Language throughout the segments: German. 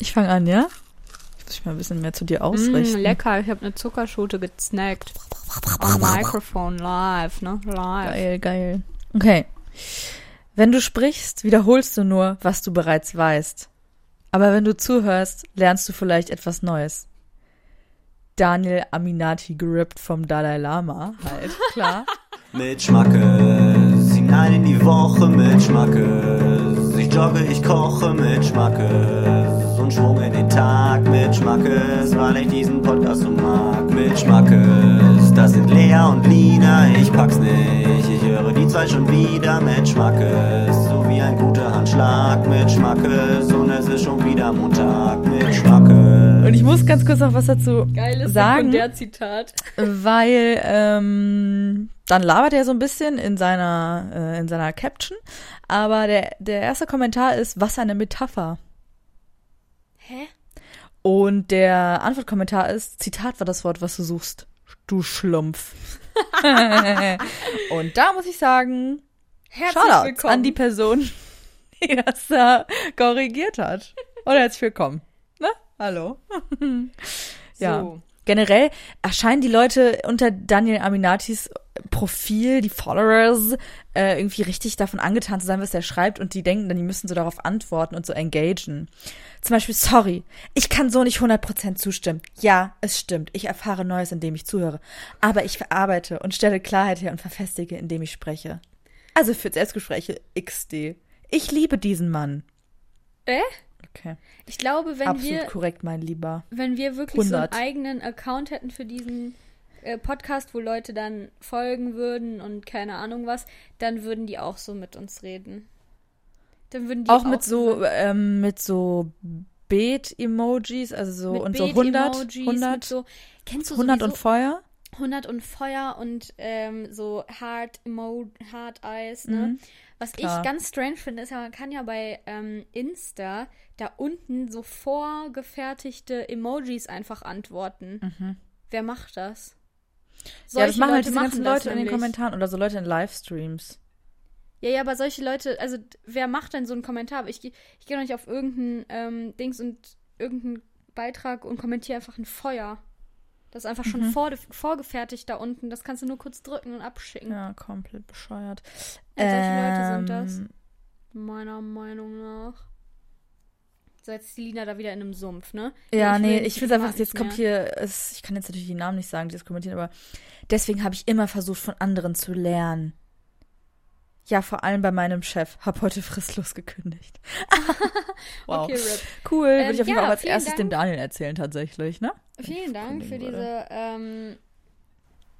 Ich fange an, ja? Ich muss mich mal ein bisschen mehr zu dir ausrichten. Mm, lecker, ich habe eine Zuckerschote gesnackt. On Microphone live, ne? Live. Geil, geil. Okay. Wenn du sprichst, wiederholst du nur, was du bereits weißt. Aber wenn du zuhörst, lernst du vielleicht etwas Neues. Daniel Aminati gerippt vom Dalai Lama, halt, klar. Mit Schmackes, hinein in die Woche mit Schmackes. Ich jogge, ich koche mit Schmackes. Und Schwung in den Tag mit Schmackes, weil ich diesen Podcast so mag. Mit Schmackes, das sind Lea und Lina, ich pack's nicht. Ich höre die zwei schon wieder mit Schmackes. So wie ein guter Handschlag mit Schmackes. Und es ist schon wieder Montag mit Schmackes. Und ich muss ganz kurz noch was dazu Geiles sagen, Sekundärzitat. weil ähm, dann labert er so ein bisschen in seiner äh, in seiner Caption, aber der der erste Kommentar ist was eine Metapher. Hä? Und der Antwortkommentar ist, Zitat war das Wort, was du suchst. Du Schlumpf. Und da muss ich sagen, Herzlich Shoutouts willkommen. an die Person, die das da korrigiert hat. Und herzlich willkommen. Ne? Hallo. ja. So. Generell erscheinen die Leute unter Daniel Aminatis Profil, die Followers, äh, irgendwie richtig davon angetan zu sein, was er schreibt und die denken dann, die müssen so darauf antworten und so engagen. Zum Beispiel, sorry, ich kann so nicht 100% zustimmen. Ja, es stimmt, ich erfahre Neues, indem ich zuhöre. Aber ich verarbeite und stelle Klarheit her und verfestige, indem ich spreche. Also für Selbstgespräche XD. Ich liebe diesen Mann. Äh? Okay. Ich glaube, wenn Absolut wir, korrekt, mein Lieber. wenn wir wirklich so 100. einen eigenen Account hätten für diesen äh, Podcast, wo Leute dann folgen würden und keine Ahnung was, dann würden die auch so mit uns reden. Dann würden die Auch mit so, ähm, mit so Beet-Emojis, also so mit und so 100, Beet-Emojis, 100, mit so, kennst du 100 und Feuer. 100 und Feuer und ähm, so Heart Emo Heart Eyes, ne? Mhm. Was Klar. ich ganz strange finde, ist ja, man kann ja bei ähm, Insta da unten so vorgefertigte Emojis einfach antworten. Wer macht das? Mhm. ja, das machen halt diese machen ganzen Leute in den. Kommentaren oder so Leute in Livestreams. Ja, ja, aber solche Leute, also wer macht denn so einen Kommentar? Ich, ich gehe doch nicht auf irgendeinen ähm, Dings und irgendeinen Beitrag und kommentiere einfach ein Feuer. Das ist einfach schon Mhm. vor, vorgefertigt da unten. Das kannst du nur kurz drücken und abschicken. Ja, komplett bescheuert. Ja, solche Leute sind das. Ähm, Meiner Meinung nach. So, jetzt ist die Lina da wieder in einem Sumpf, ne? Ja, will nee, nicht- ich finde einfach, jetzt kommt hier, es, ich kann jetzt natürlich die Namen nicht sagen, die das kommentieren, aber deswegen habe ich immer versucht, von anderen zu lernen. Ja, vor allem bei meinem Chef. Hab heute fristlos gekündigt. wow. Okay, Rip. Cool, Ähm, würde ich auf jeden ja, Fall auch als erstes dem Dank. Daniel erzählen, tatsächlich, ne? Vielen Dank für kündigen diese, ähm,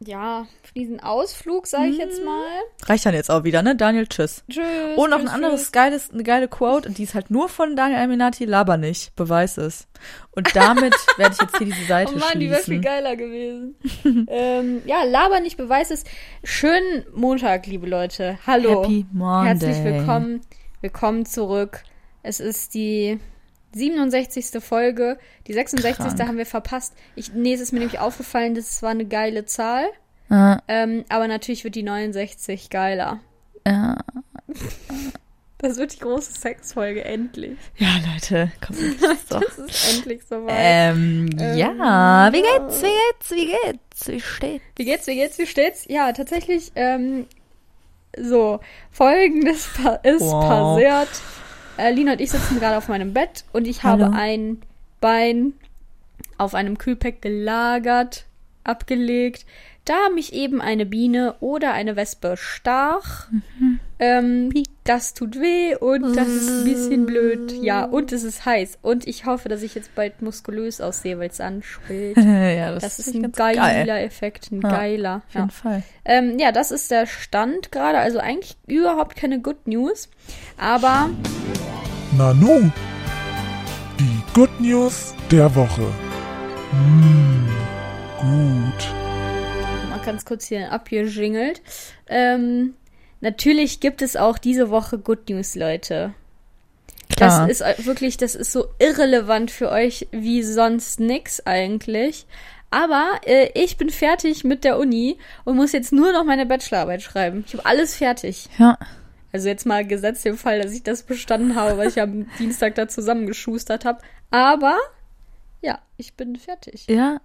ja, für diesen Ausflug, sage ich jetzt mal. Reicht dann jetzt auch wieder, ne? Daniel, tschüss. Tschüss. Und noch ein tschüss, anderes tschüss. geiles, eine geile Quote, und die ist halt nur von Daniel Aminati, laber nicht, beweis es. Und damit werde ich jetzt hier diese Seite Oh Mann, die wäre viel schließen. geiler gewesen. ähm, ja, Laber nicht, Beweis es. Schönen Montag, liebe Leute. Hallo. Happy Monday. Herzlich willkommen. Willkommen zurück. Es ist die 67. Folge. Die 66. Krank. haben wir verpasst. Ich, nee, es ist mir nämlich aufgefallen, das war eine geile Zahl. Ja, Ähm, aber natürlich wird die 69 geiler. ja. Das wird die große Sexfolge, endlich. ja, Leute, komm, das ist doch. Das ist endlich soweit. Ähm, Ähm, ja, wie geht's, wie geht's, wie geht's, wie steht's? Wie geht's, wie geht's, wie steht's? Ja, tatsächlich, ähm, so, folgendes ist Wow. passiert. Äh, Lina und ich sitzen gerade auf meinem Bett und ich Hallo. habe ein Bein auf einem Kühlpack gelagert, abgelegt, da mich eben eine Biene oder eine Wespe stach. Ähm, das tut weh und das ist ein bisschen blöd. Ja, und es ist heiß. Und ich hoffe, dass ich jetzt bald muskulös aussehe, weil es anschwillt. ja, Das ist echt ein geiler geil. Effekt, ein Ja, geiler. Auf Ja. jeden Fall. Ähm, ja, das ist der Stand gerade. Also eigentlich überhaupt keine Good News. Aber Nanu. Die Good News der Woche. Mmh, gut. mal ganz kurz hier abgejingelt. Ähm, natürlich gibt es auch diese Woche Good News, Leute. Klar. Das ist wirklich, das ist so irrelevant für euch wie sonst nix eigentlich. Aber äh, ich bin fertig mit der Uni und muss jetzt nur noch meine Bachelorarbeit schreiben. Ich habe alles fertig. Ja. Also jetzt mal gesetzt im Fall, dass ich das bestanden habe, weil ich am Dienstag da zusammengeschustert habe. Aber ja, ich bin fertig. Ja,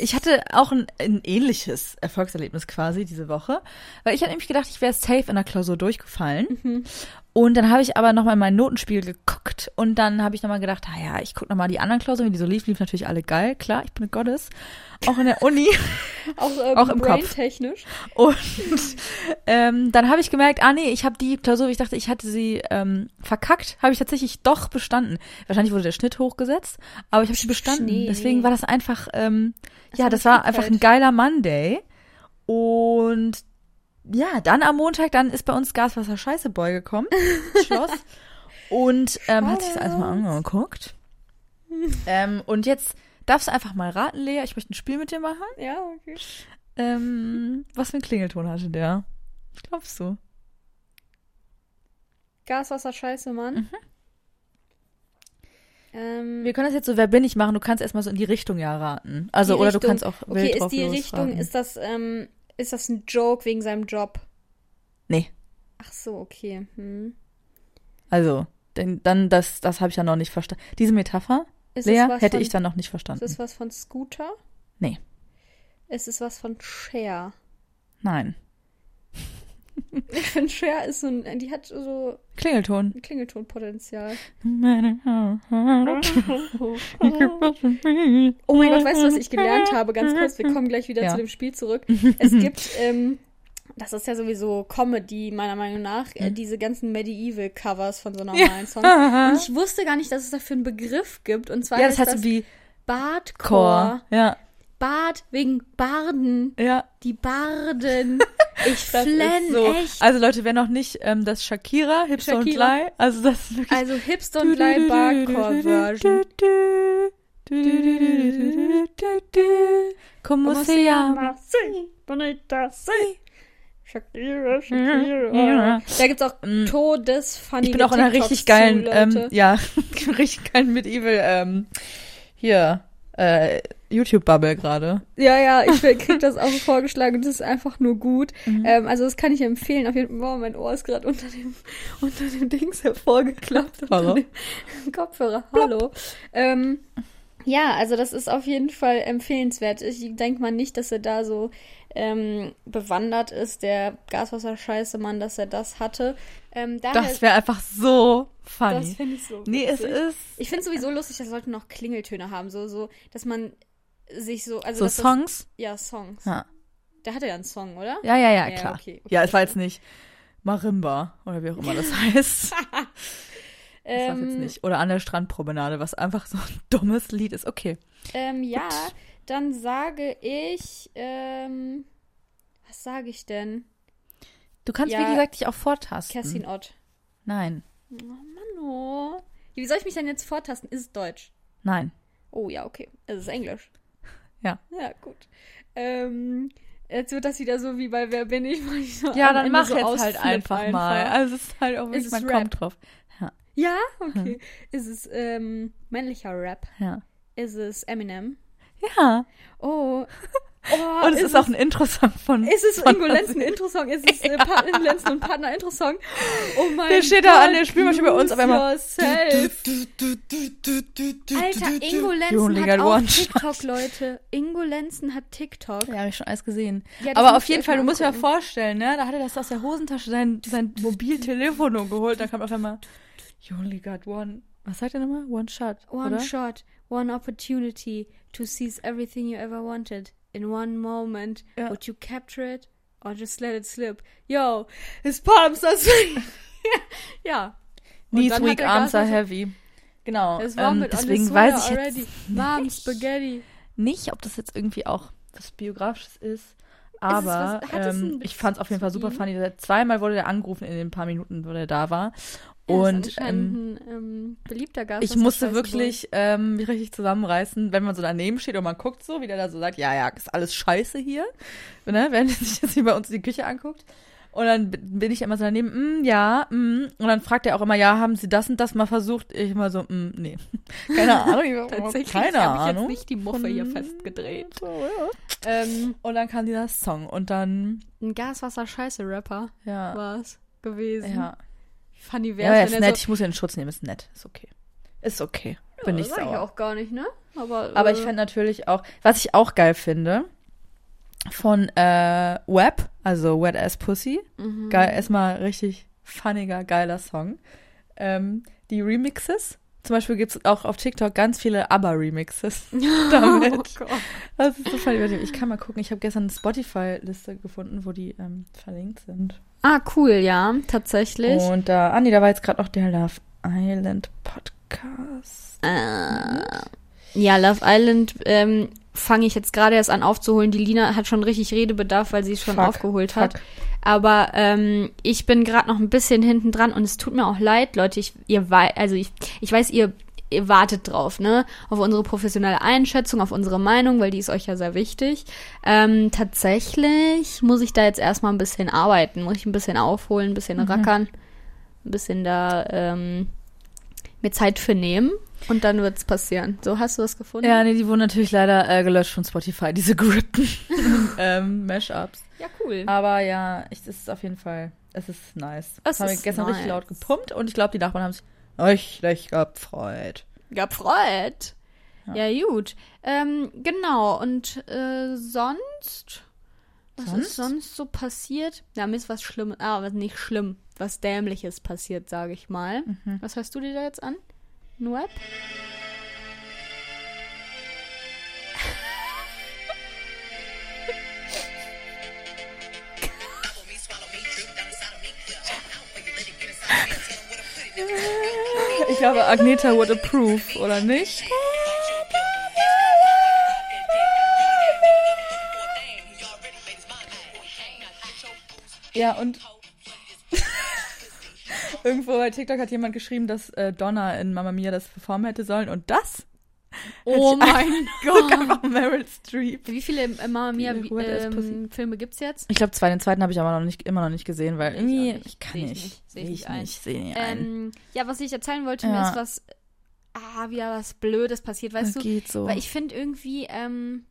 ich hatte auch ein, ein ähnliches Erfolgserlebnis quasi diese Woche, weil ich hatte nämlich gedacht, ich wäre safe in der Klausur durchgefallen. Und dann habe ich aber nochmal in mein Notenspiel geguckt und dann habe ich nochmal gedacht, ah ja, ich gucke nochmal die anderen Klausuren, wie die so lief, lief natürlich alle geil, klar, ich bin eine Goddess, auch in der Uni. Auch, ähm, Auch im Kopf. brain-technisch. Und ähm, dann habe ich gemerkt, ah nee, ich habe die Klausur, ich dachte, ich hatte sie ähm, verkackt, habe ich tatsächlich doch bestanden. Wahrscheinlich wurde der Schnitt hochgesetzt, aber ich habe sie bestanden. Schnee. Deswegen war das einfach, ähm, ja, hat das war einfach ein geiler Monday. Und ja, dann am Montag, dann ist bei uns Gaswasser Scheiße Boy gekommen, Schloss. Und ähm, hat sich das alles mal angeguckt. ähm, und jetzt darfst du einfach mal raten, Lea, ich möchte ein Spiel mit dir machen. Ja, okay. Ähm, was für ein Klingelton hatte der? Was glaubst du? Gaswasser scheiße, Mann. Mhm. Ähm, Wir können das jetzt so Wer bin ich machen. Du kannst erstmal so in die Richtung ja raten. Also, oder du Richtung- kannst auch Okay, ist die. Richtung, ist das, ähm, ist das ein Joke wegen seinem Job? Nee. Ach so, okay. Hm. Also, denn, dann, das, das habe ich ja noch nicht verstanden. Diese Metapher, Ist Lea, hätte von, ich dann noch nicht Ist verstanden. es was von Scooter? Nee. Ist es was von Cher? Nein. Ich finde, Cher ist so ein, die hat so Klingelton. Klingeltonpotenzial. oh Oh mein Gott, weißt du, was ich gelernt habe? Ganz kurz, wir kommen gleich wieder Ja. zu dem Spiel zurück. Es gibt, ähm, das ist ja sowieso Comedy, meiner Meinung nach, äh, diese ganzen Medieval-Covers von so normalen Songs. Und ich wusste gar nicht, dass es dafür einen Begriff gibt. Und zwar Ja, das heißt das wie Bardcore. Ja, Bard wegen Barden. ja. Die Barden. Ich Das flenn so. echt. Also Leute, wer noch nicht ähm, das Shakira, Hipster und Shakira. Lie, also das ist wirklich Also Hipster und Lie Bardcore-Version. Como se llama? Bonita, Shakira, Shakira. Da gibt's auch Mm. todesfunny Ich bin auch in einer richtig geilen, ähm, ja, richtig geilen Medieval, ähm, hier, äh, YouTube-Bubble gerade. Ja, ja, ich krieg das auch vorgeschlagen und das ist einfach nur gut. Mhm. Ähm, also das kann ich empfehlen. Auf jeden Fall, wow, mein Ohr ist gerade unter dem, unter dem Dings hervorgeklappt. Unter Hallo? dem Kopfhörer. Hallo. Ähm, ja, also das ist auf jeden Fall empfehlenswert. Ich denke mal nicht, dass er da so ähm, bewandert ist, der Gaswasser-Scheiße-Mann, dass er das hatte. Ähm, Das wäre einfach so das funny. finde ich so Nee, es witzig. ist Ich finde sowieso lustig, dass Leute noch Klingeltöne haben. So, so, dass man sich so, also so Songs. Das, ja, Songs. Ja. Der hatte ja einen Song, oder? ja, ja, ja, Ja, klar. okay, okay, ja, es war jetzt nicht Marimba oder wie auch immer das heißt. Das war jetzt Ähm, nicht. Oder an der Strandpromenade, was einfach so ein dummes Lied ist. Okay. ähm, ja, dann sage ich, ähm, was sage ich denn? Du kannst, Ja, wie gesagt, dich auch vortasten. Kerstin Ott. Nein. Oh Mann, oh. Wie soll ich mich denn jetzt vortasten? Ist es Deutsch? Nein. Oh ja, okay. Es ist Englisch. Ja. Ja, gut. Ähm, jetzt wird das wieder so wie bei Wer bin ich? ich so Ja, dann mach so jetzt halt ausflipp einfach, mal. Also es ist halt auch wirklich, man Rap? kommt drauf. Ja. Ja, okay. Ist es ähm, männlicher Rap? Ja. Ist es Eminem? Ja. Oh. oh Und es ist auch ein Intro-Song von. Ist es Ingo Lenzen Intro-Song? Ist es äh, Pa- Lenzen und Partner Intro-Song? Oh mein Der steht Gott. da an der Spielmaschine bei uns auf einmal. Yourself. Alter, Ingo Lenzen hat auch TikTok, Leute. Ingo Lenzen hat TikTok. Ja, habe ich schon alles gesehen. Ja, Aber auf jeden Fall, du musst dir mal vorstellen, ne? Da hat er das aus der Hosentasche sein, sein Mobiltelefon geholt. Da kam auf einmal, you only got one. Was sagt er nochmal? One shot. One oder? shot, one opportunity to seize everything you ever wanted in one moment. Ja. Would you capture it or just let it slip? Yo, his palms are sweet. ja. Knees weak, arms are heavy. Genau. Ähm, deswegen weiß ich jetzt. Mom, Spaghetti. nicht, ob das jetzt irgendwie auch was Biografisches ist. was- Aber einen ähm, ich fand es auf jeden Fall super ihm? funny. Zweimal wurde er angerufen in den paar Minuten, wo er da war. Und ist ähm, ein ähm, beliebter Gast. ich musste wirklich ähm, mich richtig zusammenreißen, wenn man so daneben steht und man guckt so, wie der da so sagt, ja, ja, ist alles scheiße hier. Ne? Während er sich jetzt hier bei uns in die Küche anguckt. Und dann bin ich immer so daneben, mm, ja, mm. und dann fragt er auch immer, ja, haben Sie das und das mal versucht? Ich immer so, mm, nee, keine Ahnung, ich hab Tatsächlich keine habe ich Ahnung. jetzt nicht die Muffe hier festgedreht. So, ja. Ähm, Und dann kam dieser Song und dann, ein Gaswasser-Scheiße-Rapper ja, war es gewesen. ja, funny Ja, wär's, ja, ist nett. so. Ich muss ja in Schutz nehmen. Ist nett. Ist okay. Ist okay. Bin Ja, ich sag ich sauer. auch gar nicht, ne? Aber, Aber äh, ich fände natürlich auch, was ich auch geil finde, von äh, Web, also Wet Ass Pussy. Mhm. Geil, erstmal richtig funniger, geiler Song. Ähm, die Remixes. Zum Beispiel gibt es auch auf TikTok ganz viele ABBA-Remixes damit. Oh Gott. Das ist so funny. Ich kann mal gucken. Ich habe gestern eine Spotify-Liste gefunden, wo die ähm, verlinkt sind. Ah, cool, ja, tatsächlich. Und da, ah nee, da war jetzt gerade noch der Love Island Podcast. Äh, ja, Love Island ähm, fange ich jetzt gerade erst an aufzuholen. Die Lina hat schon richtig Redebedarf, weil sie es schon Fuck, aufgeholt hat. fuck. Aber ähm, ich bin gerade noch ein bisschen hinten dran und es tut mir auch leid, Leute. Ich, ihr wei also ich, ich weiß, ihr, ihr wartet drauf, ne? Auf unsere professionelle Einschätzung, auf unsere Meinung, weil die ist euch ja sehr wichtig. Ähm, tatsächlich muss ich da jetzt erstmal ein bisschen arbeiten, muss ich ein bisschen aufholen, ein bisschen Mhm. rackern, ein bisschen da ähm, mir Zeit für nehmen und dann wird's passieren. So, hast du was gefunden? Ja, nee, die wurden natürlich leider äh, gelöscht von Spotify, diese gerippten ähm, Mashups. Ja, cool. Aber ja, es ist auf jeden Fall, es ist nice. Es Das haben wir gestern richtig nice. laut gepumpt und ich glaube, die Nachbarn haben sich richtig gefreut. Gefreut. Ja. Ja, gut. Ähm, genau, und äh, sonst? Was Sonst? ist sonst so passiert? Ja, mir ist was Schlimmes, ah, was nicht schlimm, was Dämliches passiert, sage ich mal. Mhm. Was hörst du dir da jetzt an? Nueb? Glaube, Agneta would approve, oder nicht? Ja, und irgendwo bei TikTok hat jemand geschrieben, dass äh, Donna in Mamma Mia das performen hätte sollen und das Oh ich mein Gott! von Meryl Streep. Wie viele äh, Mama Mia ähm, Filme gibt's jetzt? Ich glaube, zwei, den zweiten habe ich aber noch nicht, immer noch nicht gesehen, weil Ich irgendwie, nicht. ich kann Seh ich nicht. nicht. Seh Seh ich ich nicht ein. nicht, sehe nicht ein. Ähm, ja, was ich erzählen wollte, mir Ja. ist was, ah, wieder was Blödes passiert, weißt Das du? geht so. Weil ich finde irgendwie, ähm,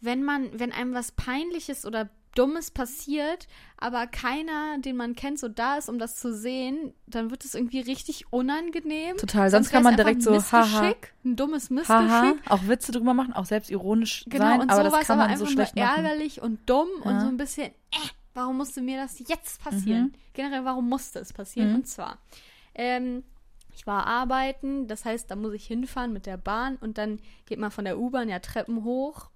wenn man, wenn einem was Peinliches oder Dummes passiert, aber keiner, den man kennt, so da ist, um das zu sehen, dann wird es irgendwie richtig unangenehm. Total, sonst kann wär's man direkt so, haha, ein dummes haha, Missgeschick. auch Witze drüber machen, auch selbst ironisch Genau, sein, und aber sowas das kann aber man einfach so schlecht nur machen. ärgerlich und dumm und Ja. so ein bisschen, äh, warum musste mir das jetzt passieren? Mhm. Generell, warum musste es passieren? Mhm. Und zwar, ähm, ich war arbeiten, das heißt, da muss ich hinfahren mit der Bahn und dann geht man von der U-Bahn ja Treppen hoch,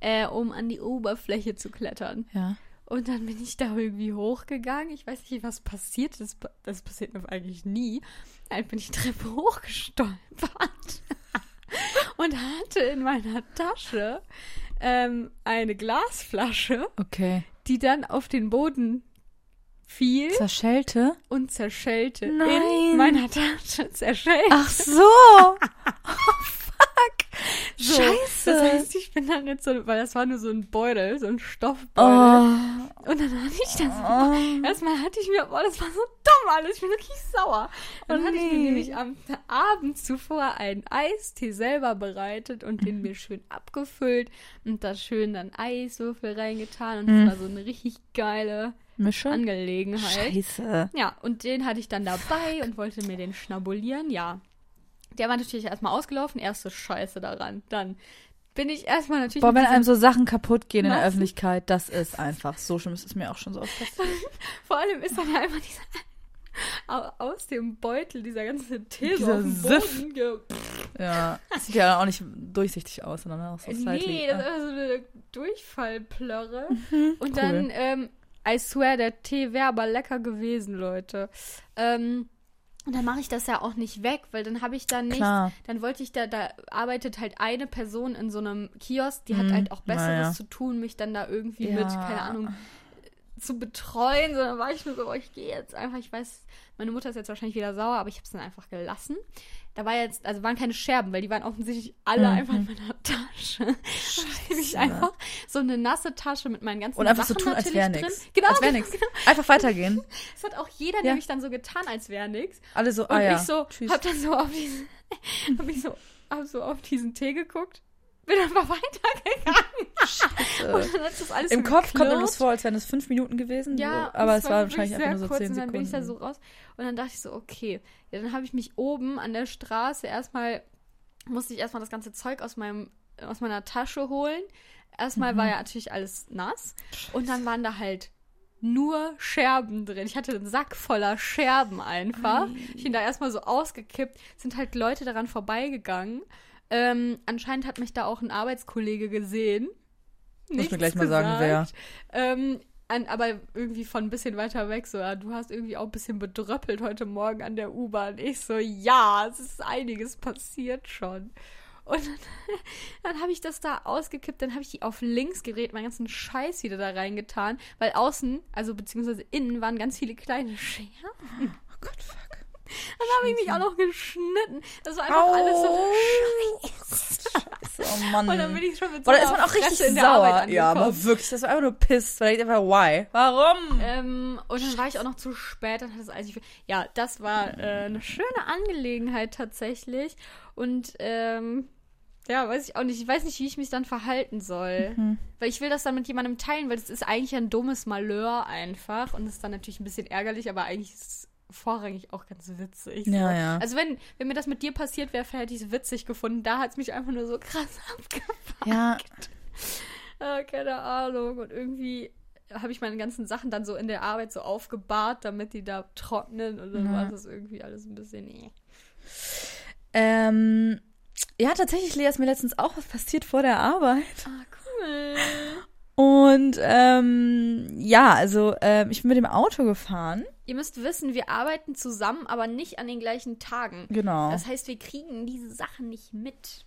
äh, um an die Oberfläche zu klettern. Ja. Und dann bin ich da irgendwie hochgegangen. Ich weiß nicht, was passiert ist. Das passiert mir eigentlich nie. Dann bin ich die Treppe hochgestolpert und hatte in meiner Tasche ähm, eine Glasflasche, Okay. die dann auf den Boden fiel Zerschellte? und zerschellte. Nein. In meiner Tasche zerschellte. Ach so. So, Scheiße. Das heißt, ich bin dann nicht so, weil das war nur so ein Beutel, so ein Stoffbeutel. oh. Und dann hatte ich das oh. Erstmal hatte ich mir, boah, das war so dumm alles, ich bin wirklich sauer. Und dann Oh hatte ich mir nämlich am Abend zuvor einen Eistee selber bereitet und den mir schön abgefüllt und da schön dann Eiswürfel reingetan und Mhm. das war so eine richtig geile Mische? Angelegenheit. Scheiße. Ja, und den hatte ich dann dabei und wollte mir den schnabulieren, ja. Der war natürlich erstmal ausgelaufen, erste Scheiße daran. Dann bin ich erstmal natürlich Boah, wenn einem so Sachen kaputt gehen in der Massen- Öffentlichkeit, das ist einfach so schlimm. Ist mir auch schon so oft passiert. Vor allem ist dann ja einfach dieser au- aus dem Beutel dieser ganze Tee so Siff. Ja. Das sieht ja auch nicht durchsichtig aus, sondern auch so Nee, slightly. das ist einfach so eine Durchfallplörre. Und Mhm, cool. dann, ähm, I swear, der Tee wäre aber lecker gewesen, Leute. Ähm, und dann mache ich das ja auch nicht weg, weil dann habe ich da nicht, dann wollte ich da, da arbeitet halt eine Person in so einem Kiosk, die hat Mhm, halt auch Besseres naja. zu tun, mich dann da irgendwie Ja. mit, keine Ahnung, zu betreuen, sondern war ich nur so, oh, ich gehe jetzt einfach, ich weiß, meine Mutter ist jetzt wahrscheinlich wieder sauer, aber ich habe es dann einfach gelassen. Da war jetzt, also waren keine Scherben, weil die waren offensichtlich alle Mhm. einfach in meiner Tasche. Ich einfach so eine nasse Tasche mit meinen ganzen Und einfach so Sachen tun, als wäre nichts. Genau, Als wäre genau, nichts. Einfach weitergehen. Das hat auch jeder Ja. nämlich dann so getan, als wäre nichts. Alle so, Und ah ja. ich so, Tschüss. hab dann so auf diesen, hab ich so, hab so auf diesen Tee geguckt. Bin einfach weitergegangen. Und dann hat das alles Im Kopf kommt mir das vor, als wären es fünf Minuten gewesen. Ja, so. aber es war wahrscheinlich einfach nur so kurz zehn und dann bin ich da Sekunden. so raus und dann dachte ich so, okay, ja, dann habe ich mich oben an der Straße erstmal musste ich erstmal das ganze Zeug aus meinem aus meiner Tasche holen. Erstmal Mhm. war ja natürlich alles nass und dann waren da halt nur Scherben drin. Ich hatte einen Sack voller Scherben einfach. Ich bin da erstmal so ausgekippt, sind halt Leute daran vorbeigegangen. Ähm, anscheinend hat mich da auch ein Arbeitskollege gesehen. Muss mir gleich mal sagen, wer. ähm, an, aber irgendwie von ein bisschen weiter weg, so, ja, du hast irgendwie auch ein bisschen bedröppelt heute Morgen an der U-Bahn. Ich so, ja, es ist einiges passiert schon. Und dann, dann habe ich das da ausgekippt, dann habe ich die auf links gedreht, meinen ganzen Scheiß wieder da reingetan, weil außen, also beziehungsweise innen, waren ganz viele kleine Scherben. Oh Gott, fuck. Dann habe ich mich auch noch geschnitten. Das war einfach alles so Scheiße, oh Mann. Und dann bin ich schon mit so da ist man auch richtig Fresse in der Arbeit sauer. Ja, aber wirklich, das war einfach nur piss. Weil ich einfach, why? Warum? Ähm, und dann war ich auch noch zu spät, dann hat es nicht. Ja, das war äh, eine schöne Angelegenheit tatsächlich. Und ähm, ja, weiß ich auch nicht. Ich weiß nicht, wie ich mich dann verhalten soll. Mhm. Weil ich will das dann mit jemandem teilen, weil das ist eigentlich ein dummes Malheur einfach. Und das ist dann natürlich ein bisschen ärgerlich, aber eigentlich ist es vorrangig auch ganz witzig. Ja, so. ja. Also wenn, wenn mir das mit dir passiert wäre, hätte ich es witzig gefunden. Da hat es mich einfach nur so krass abgefuckt. Ja, Äh, keine Ahnung. Und irgendwie habe ich meine ganzen Sachen dann so in der Arbeit so aufgebahrt, damit die da trocknen. Und dann Ja. war das irgendwie alles ein bisschen. eh. ähm, ja, tatsächlich, Lea, ist mir letztens auch was passiert vor der Arbeit. Ah, cool. Und ähm, ja, also ähm, ich bin mit dem Auto gefahren. Ihr müsst wissen, wir arbeiten zusammen, aber nicht an den gleichen Tagen. Genau. Das heißt, wir kriegen diese Sachen nicht mit.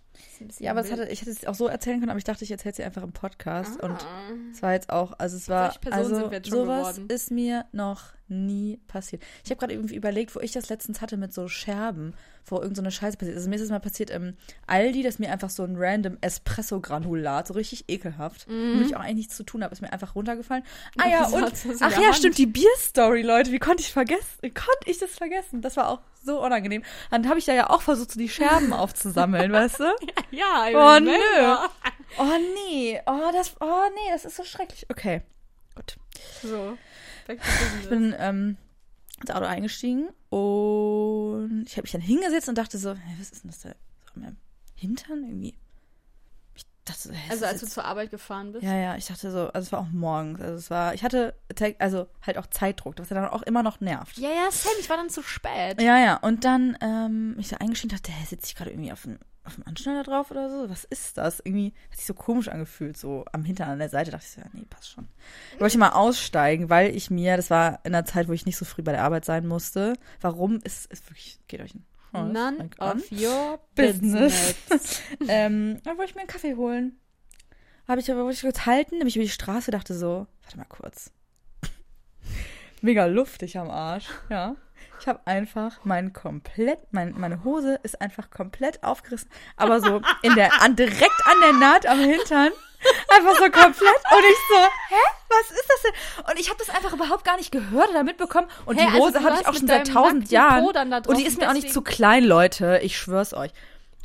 Ja, aber hatte, ich hätte es auch so erzählen können, aber ich dachte, ich erzähle es dir einfach im Podcast. Und Ah. es war jetzt auch, also es war, also sowas geworden. ist mir noch nie passiert. Ich habe gerade irgendwie überlegt, wo ich das letztens hatte mit so Scherben, wo irgend so eine Scheiße passiert ist. Also mir ist es mal passiert im Aldi, dass mir einfach so ein random Espresso-Granulat, so richtig ekelhaft, womit ich auch eigentlich nichts zu tun habe, ist mir einfach runtergefallen. Ah ja, und, das ach ja, Hand? stimmt, die Bierstory, Leute, wie konnte ich vergessen, wie konnte ich das vergessen? Das war auch so unangenehm. Dann habe ich da ja auch versucht, so die Scherben aufzusammeln, weißt du? Ja, I Oh, remember. Oh nee, oh das, oh nee, das ist so schrecklich. Okay, gut. So. To Ich bin ähm, ins Auto eingestiegen und ich habe mich dann hingesetzt und dachte so, hä, was ist denn das da so an meinem Hintern irgendwie? Ich dachte, ist Also, als du zur Arbeit gefahren bist? ja, ja, ich dachte so, also es war auch morgens, also es war, ich hatte, te- also halt auch Zeitdruck, was ja dann auch immer noch nervt. Ja, ja, Sam, ich war dann zu spät. Ja, ja, und dann ähm, mich so eingestiegen dachte, hä, sitze ich gerade irgendwie auf dem, auf dem Anschneider drauf oder so? Was ist das? Irgendwie hat sich so komisch angefühlt, so am Hintern an der Seite. Dachte ich so, ja, nee, passt schon. Ich wollte mal aussteigen, weil ich mir, das war in einer Zeit, wo ich nicht so früh bei der Arbeit sein musste. Warum ist, ist wirklich, geht euch ein Scheiß None of your Business. business. ähm, dann wollte ich mir einen Kaffee holen. Habe ich aber wollte ich kurz halten, nämlich über die Straße, dachte so, warte mal kurz. Mega luftig am Arsch, ja. Ich habe einfach mein komplett, mein, meine Hose ist einfach komplett aufgerissen, aber so in der, an, direkt an der Naht am Hintern. Einfach so komplett. Und ich so, hä? Was ist das denn? Und ich habe das einfach überhaupt gar nicht gehört oder mitbekommen. Und Hä, die also Hose du habe ich auch schon seit tausend Jahren. Und die ist mir auch nicht zu klein, Leute. Ich schwör's euch.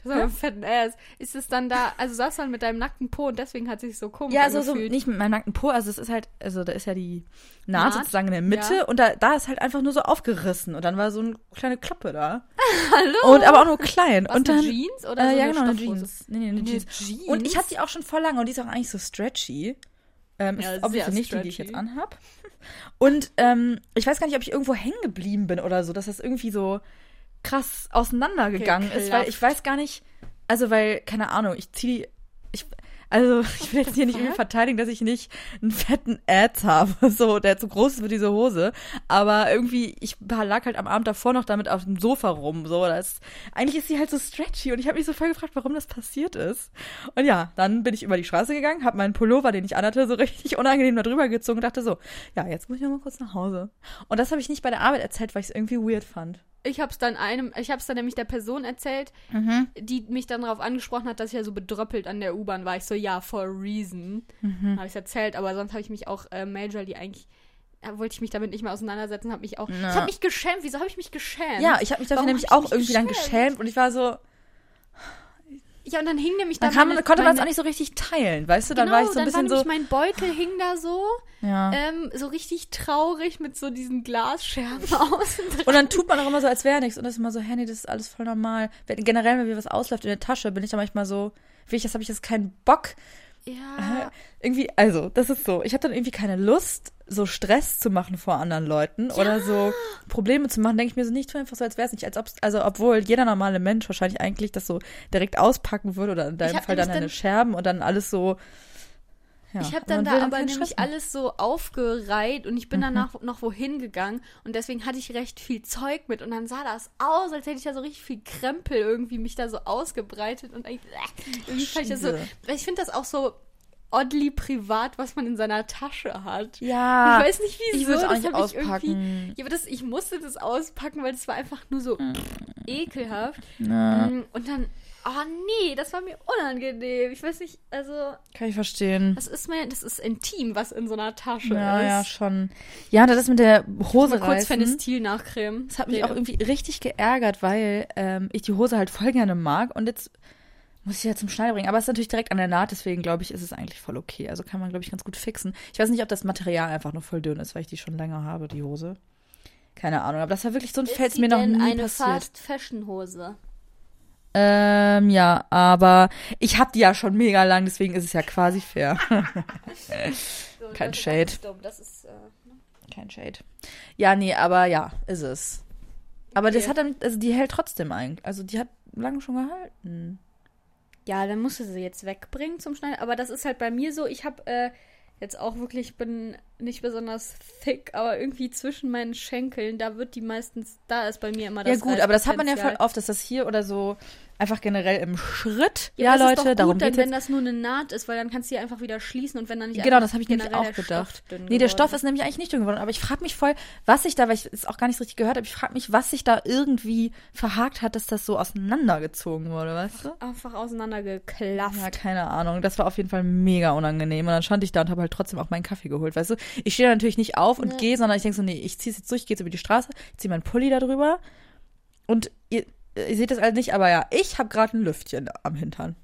Das ist aber ein fetten Ass. Ist es dann da, also saß dann mit deinem nackten Po und deswegen hat sich so komisch Ja, also so angefühlt. nicht mit meinem nackten Po, also es ist halt, also da ist ja die Naht, Naht, sozusagen in der Mitte ja. und da, da ist halt einfach nur so aufgerissen und dann war so eine kleine Klappe da. Hallo? Und aber auch nur klein. Was, und dann, Jeans oder äh, so ja, genau, eine? Jeans. Nee, nee, eine Eine Jeans. Jeans? Und ich hatte die auch schon voll lange und die ist auch eigentlich so stretchy. Ähm, Ja, ist obviously nicht die, die ich jetzt anhab. Und ähm, ich weiß gar nicht, ob ich irgendwo hängen geblieben bin oder so, dass das irgendwie so krass auseinandergegangen ist, weil ich weiß gar nicht, also weil, keine Ahnung, ich ziehe die, ich, also ich will jetzt hier nicht irgendwie verteidigen, dass ich nicht einen fetten Ads habe, so, der zu groß ist für diese Hose, aber irgendwie, ich lag halt am Abend davor noch damit auf dem Sofa rum, so, das, eigentlich ist sie halt so stretchy und ich habe mich so voll gefragt, warum das passiert ist. Und ja, dann bin ich über die Straße gegangen, habe meinen Pullover, den ich anhatte, so richtig unangenehm da drüber gezogen und dachte so, ja, jetzt muss ich noch mal kurz nach Hause. Und das habe ich nicht bei der Arbeit erzählt, weil ich es irgendwie weird fand. Ich hab's dann einem, ich hab's dann nämlich der Person erzählt, Mhm. die mich dann darauf angesprochen hat, dass ich ja so bedröppelt an der U-Bahn war. Ich so, ja, for a reason. Mhm. Habe ich erzählt, aber sonst habe ich mich auch äh, majorly eigentlich äh, wollte ich mich damit nicht mehr auseinandersetzen, habe mich auch. Na. Ich habe mich geschämt. Wieso habe ich mich geschämt? Ja, ich habe mich dafür Warum nämlich auch irgendwie dann geschämt? geschämt und ich war so, Ja, und dann hing nämlich Dann da kann meine- man, konnte man es auch nicht so richtig teilen, weißt du? Dann genau, war ich so ein dann bisschen so. mein Beutel hing da so, ja. ähm, so richtig traurig mit so diesen Glasscherben außen drin. Und dann tut man auch immer so, als wäre nichts. Und das ist immer so, hey, nee, das ist alles voll normal. Generell, wenn mir was ausläuft in der Tasche, bin ich dann manchmal so, wie ich das habe ich jetzt keinen Bock. Ja. Irgendwie, also, das ist so. Ich habe dann irgendwie keine Lust, so Stress zu machen vor anderen Leuten oder so Probleme zu machen. Denke ich mir so nicht, tu einfach so, als wäre es nicht. Als ob's, also, obwohl jeder normale Mensch wahrscheinlich eigentlich das so direkt auspacken würde oder in deinem Fall dann deine Scherben und dann alles so. Ja, ich habe dann da aber nämlich machen. alles so aufgereiht und ich bin Mhm. danach noch wohin gegangen und deswegen hatte ich recht viel Zeug mit und dann sah das aus, als hätte ich da so richtig viel Krempel irgendwie mich da so ausgebreitet und eigentlich, äh, irgendwie fand ich das so, ich finde das auch so oddly privat, was man in seiner Tasche hat. Ja. Ich weiß nicht wieso. ich würd's auch das nicht hab ich auspacken. Ja, das, ich musste das auspacken, weil das war einfach nur so ekelhaft. Ja, Mm, Und dann, oh nee, das war mir unangenehm. Ich weiß nicht, also, kann ich verstehen. das ist mir, das ist intim, was in so einer Tasche Ja, ist. ja, schon. Ja, das ist mit der Hose Mal kurz. Fenestil nachcremen. Das hat mich auch irgendwie richtig geärgert, weil ähm, ich die Hose halt voll gerne mag und jetzt muss ich sie ja zum Schneider bringen. Aber es ist natürlich direkt an der Naht, deswegen glaube ich, ist es eigentlich voll okay. Also kann man, glaube ich, ganz gut fixen. Ich weiß nicht, ob das Material einfach nur voll dünn ist, weil ich die schon länger habe, die Hose. Keine Ahnung, aber das war wirklich so ein Fels mir noch nie eine passiert. Fast Fashion Hose? Ähm, ja, aber ich habe die ja schon mega lang, deswegen ist es ja quasi fair. So, Kein das, Shade. Das ist dumm. Das ist, äh, Kein Shade. Ja, nee, aber ja, ist es. Aber das Okay. hat dann, also die hält trotzdem eigentlich. Also die hat lange schon gehalten. Ja, dann musst du sie jetzt wegbringen zum Schneiden. Aber das ist halt bei mir so, ich habe äh, jetzt auch wirklich, ich bin nicht besonders thick, aber irgendwie zwischen meinen Schenkeln, da wird die meistens, da ist bei mir immer das Ja gut, aber das hat man ja voll oft, dass das hier oder so einfach generell im Schritt. Ja, Ja, Leute, ist doch darum gut, dann, geht's wenn das nur eine Naht ist, weil dann kannst du die einfach wieder schließen und wenn dann nicht Genau, das habe ich nämlich auch der gedacht. Nee, der geworden Stoff ist nämlich eigentlich nicht dünn geworden, aber ich frage mich voll, was sich da, weil ich es auch gar nicht so richtig gehört habe, ich frage mich, was sich da irgendwie verhakt hat, dass das so auseinandergezogen wurde, weißt du? einfach auseinandergeklafft. Ja, keine Ahnung. Das war auf jeden Fall mega unangenehm. Und dann stand ich da und habe halt trotzdem auch meinen Kaffee geholt, weißt du? Ich stehe da natürlich nicht auf und Nee. gehe, sondern ich denke so, nee, ich ziehe jetzt durch, ich gehe jetzt über die Straße, ich ziehe meinen Pulli da drüber und ihr, ihr seht das halt nicht, aber ja, ich habe gerade ein Lüftchen am Hintern.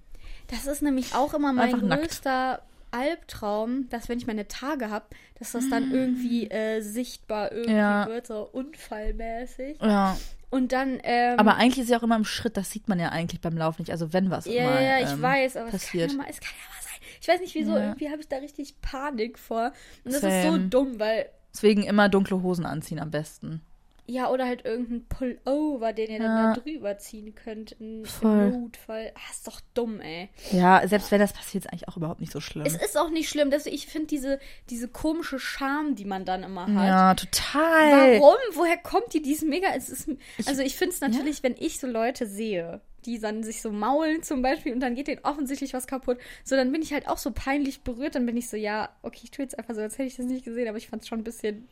Das ist nämlich auch immer mein Einfach nackt. größter Albtraum, dass wenn ich meine Tage habe, dass das dann irgendwie äh, sichtbar irgendwie Mm. Ja. wird, so unfallmäßig. Ja. Und dann, ähm, Aber eigentlich ist ja auch immer im Schritt, das sieht man ja eigentlich beim Laufen nicht. Also wenn was ja, mal, ja, ich ähm, weiß, aber passiert. Es, kann ja mal, es kann ja mal. Ich weiß nicht wieso, Ja. irgendwie habe ich da richtig Panik vor. Und das ist so Same. dumm, weil, Deswegen immer dunkle Hosen anziehen am besten. ja, oder halt irgendein Pullover, den ihr Ja. dann da drüber ziehen könnt im Notfall. Ah, ist doch dumm, ey. Ja, selbst wenn das passiert, ist eigentlich auch überhaupt nicht so schlimm. Es ist auch nicht schlimm, dass ich finde diese, diese komische Scham, die man dann immer hat. ja, total. Warum? Woher kommt die? Die ist mega. Es ist, also ich finde es natürlich, wenn ich so Leute sehe, die dann sich so maulen zum Beispiel und dann geht denen offensichtlich was kaputt, so dann bin ich halt auch so peinlich berührt. Dann bin ich so, ja, okay, ich tue jetzt einfach so, als hätte ich das nicht gesehen, aber ich fand es schon ein bisschen.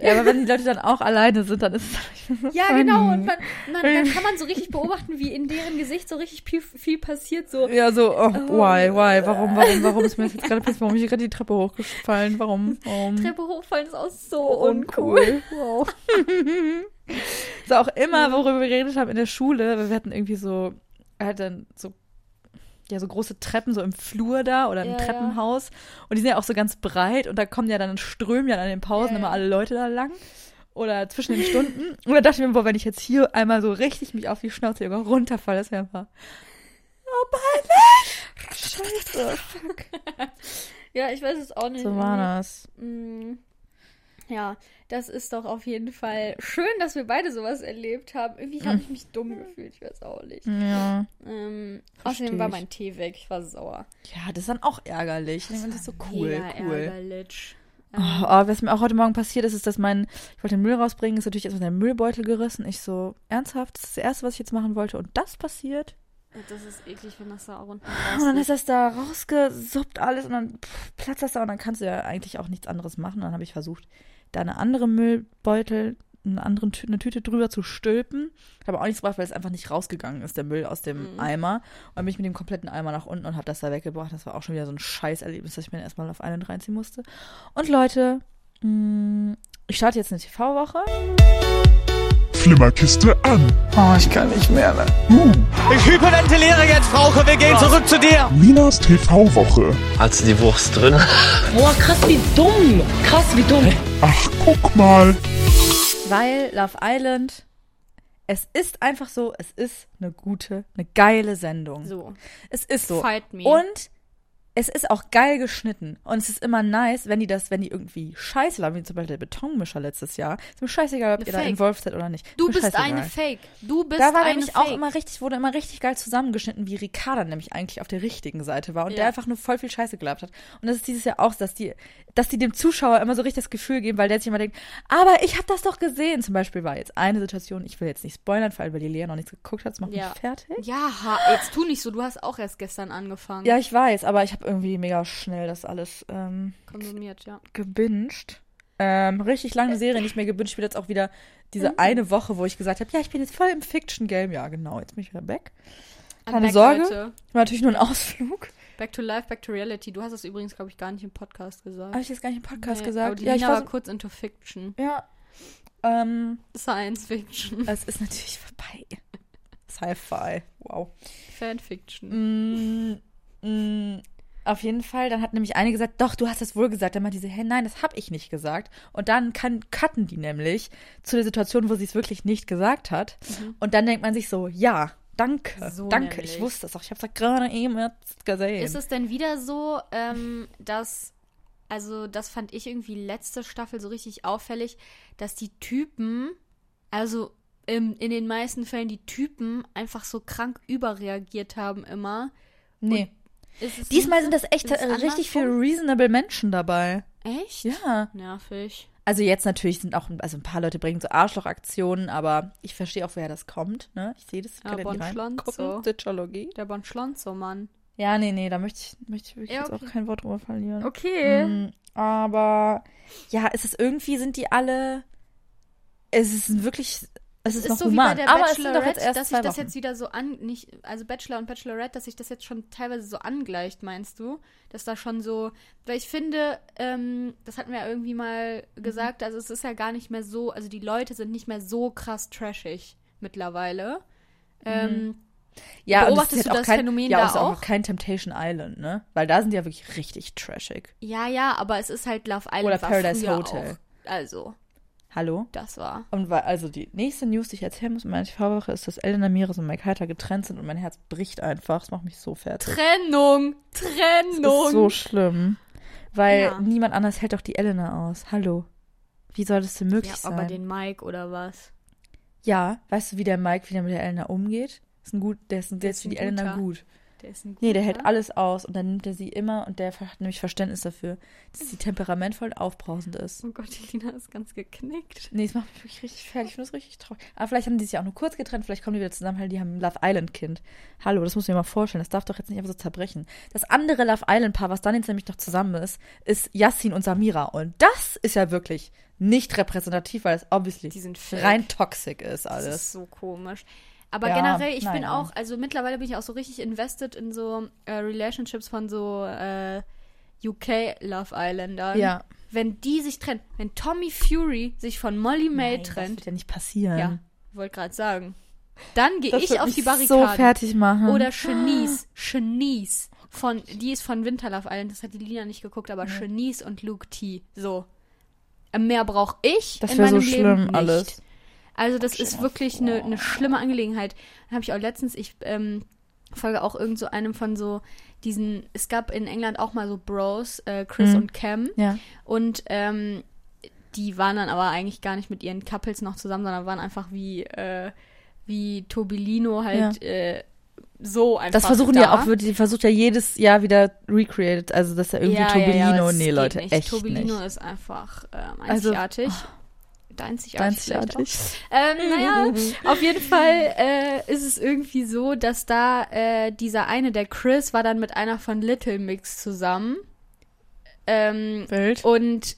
Ja, aber wenn die Leute dann auch alleine sind, dann ist es so Ja, funny. genau. Und man, man, dann kann man so richtig beobachten, wie in deren Gesicht so richtig viel, viel passiert. So, Ja, so, oh, Oh. why, why, warum, warum, warum ist mir das jetzt gerade passiert? Warum bin ich gerade die Treppe hochgefallen? Warum, warum? Treppe hochfallen ist auch so Oh, uncool. Wow. so auch immer, worüber wir geredet haben in der Schule, weil wir hatten irgendwie so, er hat dann so, ja, so große Treppen so im Flur da oder im Ja, ja. Treppenhaus. Und die sind ja auch so ganz breit und da kommen ja dann strömen ja an den Pausen Ja, ja. immer alle Leute da lang. Oder zwischen den Stunden. Und dann dachte ich mir, boah, wenn ich jetzt hier einmal so richtig mich auf die Schnauze sogar runterfalle, das wäre einfach. Oh, peinlich! Scheiße. Fuck. Ja, ich weiß es auch nicht. So war das. Mm, Ja, das ist doch auf jeden Fall schön, dass wir beide sowas erlebt haben. Irgendwie habe ich mich dumm gefühlt, ich weiß auch nicht. Ja. Ähm, außerdem war mein Tee weg, ich war sauer. Ja, das ist dann auch ärgerlich. Ich denke, das ist so cool, cool. ärgerlich. Oh, oh, was mir auch heute Morgen passiert ist, ist, dass mein, ich wollte den Müll rausbringen, ist natürlich erstmal der Müllbeutel gerissen. Ich so, ernsthaft, das ist das Erste, was ich jetzt machen wollte. Und das passiert. Und das ist eklig, wenn das da unten Und dann ist das da rausgesuppt alles und dann pff, platzt das da und dann kannst du ja eigentlich auch nichts anderes machen. Dann habe ich versucht, da eine andere Müllbeutel, eine andere Tü eine Tüte drüber zu stülpen. Habe auch nichts gebracht, weil es einfach nicht rausgegangen ist, der Müll aus dem Mhm. Eimer. Und dann bin ich mit dem kompletten Eimer nach unten und habe das da weggebracht. Das war auch schon wieder so ein Scheißerlebnis, dass ich mir erstmal auf einen reinziehen musste. Und Leute, mh, ich starte jetzt eine TV-Woche. Flimmerkiste an. Oh, ich kann nicht mehr. Ne? Uh, Ich hyperventiliere jetzt, Frauke. Wir gehen zurück zu dir. Minas TV-Woche. Hast du die Wurst drin? Boah, krass, wie dumm. Krass, wie dumm. Ach, guck mal. Weil Love Island, es ist einfach so, es ist eine gute, eine geile Sendung. So. Es ist so. Fight me. Und es ist auch geil geschnitten. Und es ist immer nice, wenn die das, wenn die irgendwie scheiße laden, wie zum Beispiel der Betonmischer letztes Jahr. Ist mir scheißegal, ob Eine ihr da Fake. involved seid oder nicht. Du bist scheißegal. eine Fake. Du bist Da war eine nämlich Fake. auch immer richtig, wurde immer richtig geil zusammengeschnitten, wie Ricarda nämlich eigentlich auf der richtigen Seite war und Ja. der einfach nur voll viel Scheiße gelabt hat. Und das ist dieses Jahr auch, so, dass die, dass die dem Zuschauer immer so richtig das Gefühl geben, weil der sich immer denkt, aber ich habe das doch gesehen. Zum Beispiel war jetzt eine Situation, ich will jetzt nicht spoilern, vor allem weil die Lea noch nichts geguckt hat, das macht Ja. mich fertig. Ja, jetzt tu nicht so. Du hast auch erst gestern angefangen. Ja, ich weiß, aber ich habe irgendwie mega schnell das alles ähm, Konsumiert, ja. gebinged. Ähm, richtig lange Serie nicht mehr gebinged. Ich bin jetzt auch wieder diese Mhm. eine Woche, wo ich gesagt habe, ja, ich bin jetzt voll im Fiction-Game. Ja, genau, jetzt bin ich wieder back. Keine Back, Sorge. Leute. War natürlich nur ein Ausflug. Back to life, back to reality. Du hast es übrigens, glaube ich, gar nicht im Podcast gesagt. Habe ich jetzt gar nicht im Podcast Nee, gesagt? Aber die ja, ich Lina war so, kurz into Fiction. ja. Ähm, Science Fiction. es ist natürlich vorbei. Sci-Fi. Wow. Fanfiction. Mm, mm, auf jeden Fall, dann hat nämlich eine gesagt, doch, du hast das wohl gesagt. Dann meinte sie, hey, nein, das habe ich nicht gesagt. Und dann kann, cutten die nämlich zu der Situation, wo sie es wirklich nicht gesagt hat. Und dann denkt man sich so, ja, danke, Mhm. So danke, nämlich. ich wusste es auch. Ich habe es gerade eben jetzt gesehen. Ist es denn wieder so, ähm, dass, also das fand ich irgendwie letzte Staffel so richtig auffällig, dass die Typen, also im, in den meisten Fällen die Typen einfach so krank überreagiert haben immer. nee. Ist es Diesmal sind das echt Ist äh, richtig viele reasonable Menschen dabei. Echt? Ja. Nervig. Also jetzt natürlich sind auch, also ein paar Leute bringen so Arschlochaktionen, aber ich verstehe auch, woher das kommt, ne? Ich sehe das, Ja, nicht Bon reingucken. Schlonzo. Ditchologie. Der Bon Schlonzo, Mann. Ja, nee, nee, da möchte ich, möchte ich wirklich Ja, jetzt okay. auch kein Wort drüber verlieren. Okay. Mm, aber ja, es ist irgendwie, sind die alle, es ist wirklich, es ist, ist noch so human. aber es sind doch Bachelorette, jetzt erst dass sich das jetzt wieder so an, nicht, also Bachelor und Bachelorette, dass sich das jetzt schon teilweise so angleicht, meinst du? Dass da schon so, weil ich finde, ähm, das hatten wir ja irgendwie mal Mhm. gesagt, also es ist ja gar nicht mehr so, also die Leute sind nicht mehr so krass trashig mittlerweile. Ähm, ja, und es beobachtest ist halt du auch das kein, Phänomen ja, da ist auch auch? kein Temptation Island, ne? Weil da sind die ja wirklich richtig trashig. ja, ja, aber es ist halt Love Island Oder Paradise Hotel. Auch. Also, Hallo? das war. Und weil, also die nächste News, die ich erzählen muss in meiner TV-Woche, ist, dass Elena Miras und Mike Heiter getrennt sind und mein Herz bricht einfach. Das macht mich so fertig. Trennung! Das Trennung! ist so schlimm. Weil Ja. niemand anders hält doch die Elena aus. Hallo. Wie soll das denn möglich ja, sein? aber den Mike oder was? ja, weißt du, wie der Mike wieder mit der Elena umgeht? Ist ein gut, der ist, der ist für die ein Elena guter. gut. Der ist ein Nee, der hält guter. alles aus und dann nimmt er sie immer und der hat nämlich Verständnis dafür, dass sie temperamentvoll und aufbrausend ist. Oh Gott, die Lina ist ganz geknickt. Nee, das macht mich wirklich richtig fertig. Ich finde das richtig traurig. Aber vielleicht haben die sich ja auch nur kurz getrennt, vielleicht kommen die wieder zusammen, weil die haben ein Love Island Kind. Hallo, das muss ich mir mal vorstellen. Das darf doch jetzt nicht einfach so zerbrechen. Das andere Love Island Paar, was dann jetzt nämlich noch zusammen ist, ist Yassin und Samira. Und das ist ja wirklich nicht repräsentativ, weil es obviously Die sind fake. rein toxic ist Das alles. ist so komisch. Aber Ja, generell, ich bin naja. auch, also mittlerweile bin ich auch so richtig invested in so äh, Relationships von so äh, UK Love Islandern. Ja. Wenn die sich trennen, wenn Tommy Fury sich von Molly May Nein, Das trennt, wird ja nicht passieren. ja, wollte gerade sagen, dann gehe Das ich auf die Barrikaden. so fertig machen. Oder Shanice, Shanice von, die ist von Winter Love Island, das hat die Lina nicht geguckt, aber Shanice und Luke T. So. Mehr brauche ich das in wäre so schlimm nicht. alles. Also das ist wirklich eine, eine schlimme Angelegenheit. Dann habe ich auch letztens, ich ähm, folge auch irgend so einem von so diesen, es gab in England auch mal so Bros, äh, Chris Mhm. und Cam. Ja. Und ähm, die waren dann aber eigentlich gar nicht mit ihren Couples noch zusammen, sondern waren einfach wie, äh, wie Tobilino halt äh, so einfach. Das versuchen da. ja auch, wird- die versucht ja jedes Jahr wieder recreated, also dass er irgendwie ja, Tobolino, ja, ja, nee Leute, nicht. echt Tobilino nicht. ist einfach ähm, Also, einzigartig. Einzigartig. Einzigartig. Ähm, naja, auf jeden Fall äh, ist es irgendwie so, dass da äh, dieser eine, der Chris, war dann mit einer von Little Mix zusammen. Ähm, Wild. und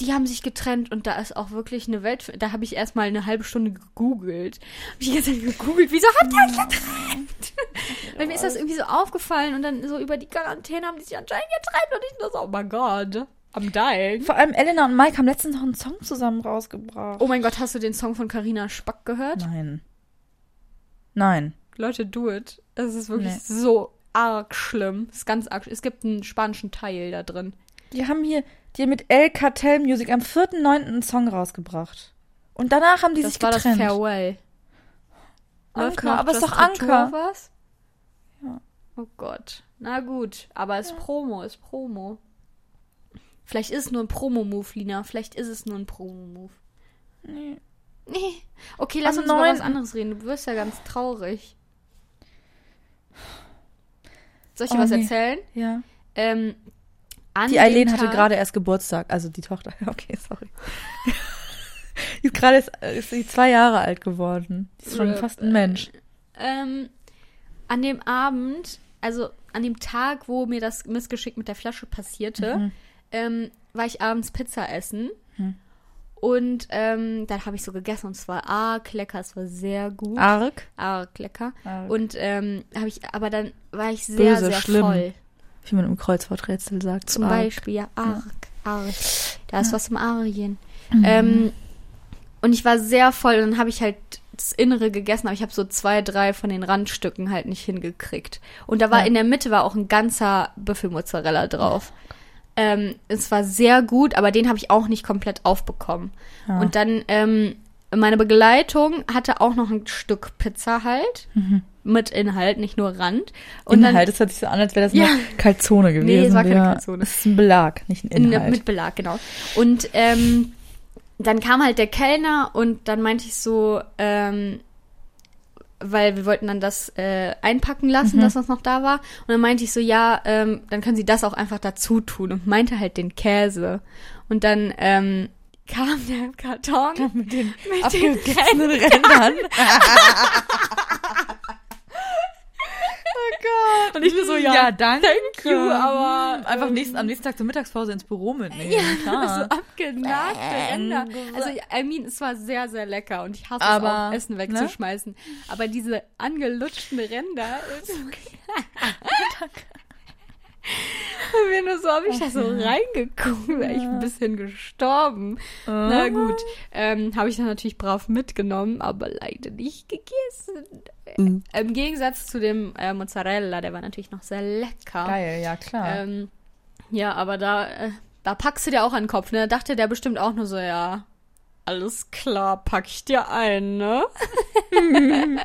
die haben sich getrennt und da ist auch wirklich eine Welt. Da habe ich erstmal eine halbe Stunde gegoogelt. Hab ich die ganze Zeit gegoogelt, wieso habt ihr euch getrennt? Weil mir ist das irgendwie so aufgefallen und dann so über die Quarantäne haben die sich anscheinend getrennt und ich nur so, oh mein Gott. Am Dying. Vor allem Elena und Mike haben letztens noch einen Song zusammen rausgebracht. Oh mein Gott, hast du den Song von Carina Spack gehört? Nein. Nein. Leute, do it. Es ist wirklich Nee. so arg schlimm. Es ist ganz arg. Es gibt einen spanischen Teil da drin. Die haben hier, die mit El Cartel Music am 4.9. einen Song rausgebracht. Und danach haben die das sich war getrennt. das Farewell. Läuft Anker, noch aber ist das doch Anker. Was? Ja. Oh Gott. Na gut, aber es ist Promo, ist Promo. Vielleicht ist es nur ein Promo-Move, Lina. Vielleicht ist es nur ein Promo-Move. Nee. Nee. Okay, lass Am uns über was 9.. anderes reden. Du wirst ja ganz traurig. Soll ich Oh, dir was nee. erzählen? Ja. Ähm, Die Eileen hatte gerade erst Geburtstag, also die Tochter. Okay, sorry. die ist gerade ist, ist sie zwei Jahre alt geworden. Die ist schon Rip. fast ein Mensch. Ähm, an dem Abend, also an dem Tag, wo mir das Missgeschick mit der Flasche passierte, Mhm. Ähm, war ich abends Pizza essen. Mhm. Und ähm, dann habe ich so gegessen und es war arg lecker, es war sehr gut. Arg. Arg lecker. Arg. Und ähm, habe ich, aber dann war ich sehr, Böse, sehr schlimm. voll. Wie man im Kreuzworträtsel sagt. Zum arg. Beispiel, ja, arg, arg. Da ist was im Arien. Mhm. Ähm, und ich war sehr voll und dann habe ich halt das Innere gegessen, aber ich habe so zwei, drei von den Randstücken halt nicht hingekriegt. Und da war Ja. in der Mitte war auch ein ganzer Büffelmozzarella drauf. Ähm, es war sehr gut, aber den habe ich auch nicht komplett aufbekommen. Ja. Und dann ähm, meine Begleitung hatte auch noch ein Stück Pizza halt mit Inhalt, nicht nur Rand. Und dann- Inhalt, das hört sich so an, als wäre das Ja. eine Kalzone gewesen. es war keine ja. Calzone. Das ist ein Belag, nicht ein In, Inhalt. mit Belag, genau. Und ähm, dann kam halt der Kellner und dann meinte ich so, ähm, weil wir wollten dann das äh, einpacken lassen, dass das noch da war. Und dann meinte ich so, ja, ähm, dann können Sie das auch einfach dazu tun und meinte halt den Käse. Und dann ähm, kam der Karton mit den mit den abgegessenen Rändern. Und ich nur so, ja, ja danke. thank you, aber, Einfach nächsten, am nächsten Tag zur Mittagspause ins Büro mitnehmen. Ja, klar. so abgenagte Ränder. Also, I mean, es war sehr, sehr lecker und ich hasse es Aber, auch, Essen wegzuschmeißen. Aber diese angelutschten Ränder. Und mir nur so habe ich da so reingeguckt, wäre ich ein bisschen gestorben. Na gut, ähm, habe ich dann natürlich brav mitgenommen, aber leider nicht gegessen. Mhm. Im Gegensatz zu dem äh, Mozzarella, der war natürlich noch sehr lecker. Geil, ja klar. Ähm, ja, aber da, äh, da packst du dir auch an den Kopf, ne? Da dachte der bestimmt auch nur so, ja, alles klar, pack ich dir ein, ne?